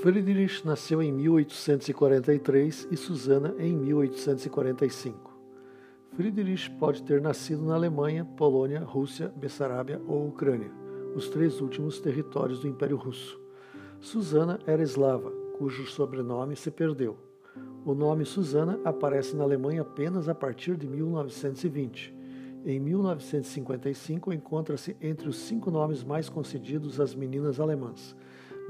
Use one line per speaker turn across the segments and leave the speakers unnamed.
Friedrich nasceu em 1843 e Susana em 1845. Friedrich pode ter nascido na Alemanha, Polônia, Rússia, Bessarábia ou Ucrânia, os três últimos territórios do Império Russo. Susana era eslava, cujo sobrenome se perdeu. O nome Susana aparece na Alemanha apenas a partir de 1920. Em 1955 encontra-se entre os cinco nomes mais concedidos às meninas alemãs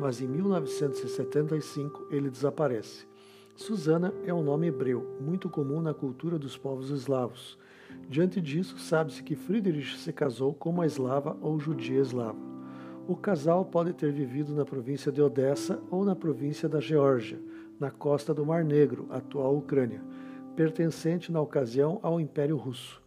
mas em 1975 ele desaparece. Susana é um nome hebreu, muito comum na cultura dos povos eslavos. Diante disso, sabe-se que Friedrich se casou com uma eslava ou judia eslava. O casal pode ter vivido na província de Odessa ou na província da Geórgia, na costa do Mar Negro, atual Ucrânia, pertencente na ocasião ao Império Russo.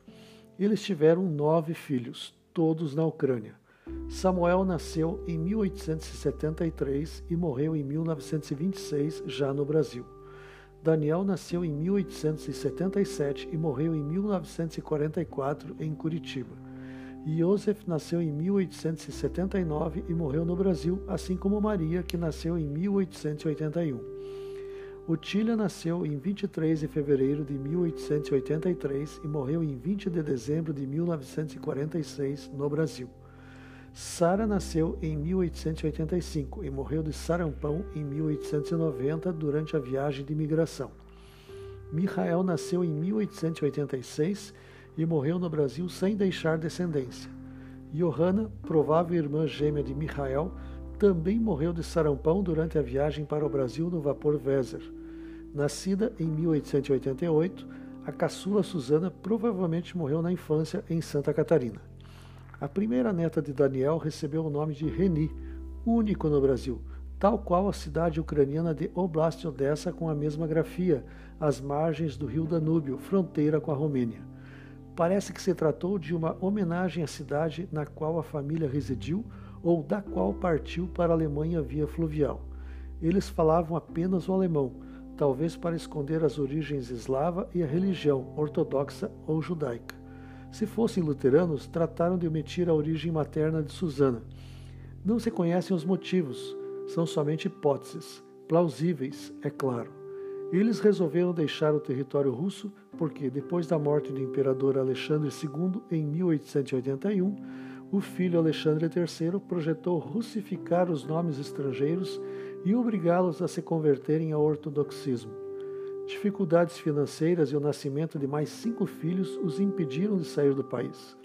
Eles tiveram nove filhos, todos na Ucrânia. Samuel nasceu em 1873 e morreu em 1926, já no Brasil. Daniel nasceu em 1877 e morreu em 1944 em Curitiba. Joseph nasceu em 1879 e morreu no Brasil, assim como Maria, que nasceu em 1881. Otília nasceu em 23 de fevereiro de 1883 e morreu em 20 de dezembro de 1946 no Brasil. Sara nasceu em 1885 e morreu de sarampão em 1890 durante a viagem de migração. Michael nasceu em 1886 e morreu no Brasil sem deixar descendência. Johanna, provável irmã gêmea de Michael, também morreu de sarampão durante a viagem para o Brasil no vapor Weser. Nascida em 1888, a caçula Susana provavelmente morreu na infância em Santa Catarina. A primeira neta de Daniel recebeu o nome de Reni, único no Brasil, tal qual a cidade ucraniana de Oblast Odessa com a mesma grafia, às margens do rio Danúbio, fronteira com a Romênia. Parece que se tratou de uma homenagem à cidade na qual a família residiu ou da qual partiu para a Alemanha via fluvial. Eles falavam apenas o alemão, talvez para esconder as origens eslava e a religião ortodoxa ou judaica. Se fossem luteranos, trataram de omitir a origem materna de Susana. Não se conhecem os motivos, são somente hipóteses, plausíveis, é claro. Eles resolveram deixar o território russo porque, depois da morte do imperador Alexandre II em 1881, o filho Alexandre III projetou russificar os nomes estrangeiros e obrigá-los a se converterem ao ortodoxismo. Dificuldades financeiras e o nascimento de mais cinco filhos os impediram de sair do país.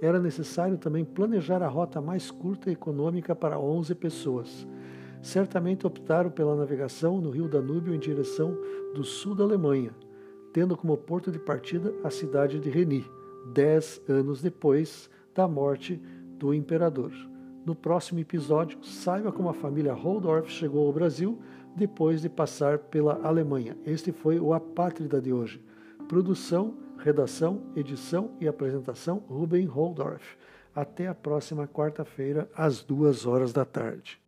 Era necessário também planejar a rota mais curta e econômica para 11 pessoas. Certamente optaram pela navegação no rio Danúbio em direção do sul da Alemanha, tendo como porto de partida a cidade de Reni, dez anos depois da morte do imperador. No próximo episódio, saiba como a família Holdorf chegou ao Brasil depois de passar pela Alemanha. Este foi o Apátrida de hoje. Produção, redação, edição e apresentação Ruben Holdorf. Até a próxima quarta-feira, às duas horas da tarde.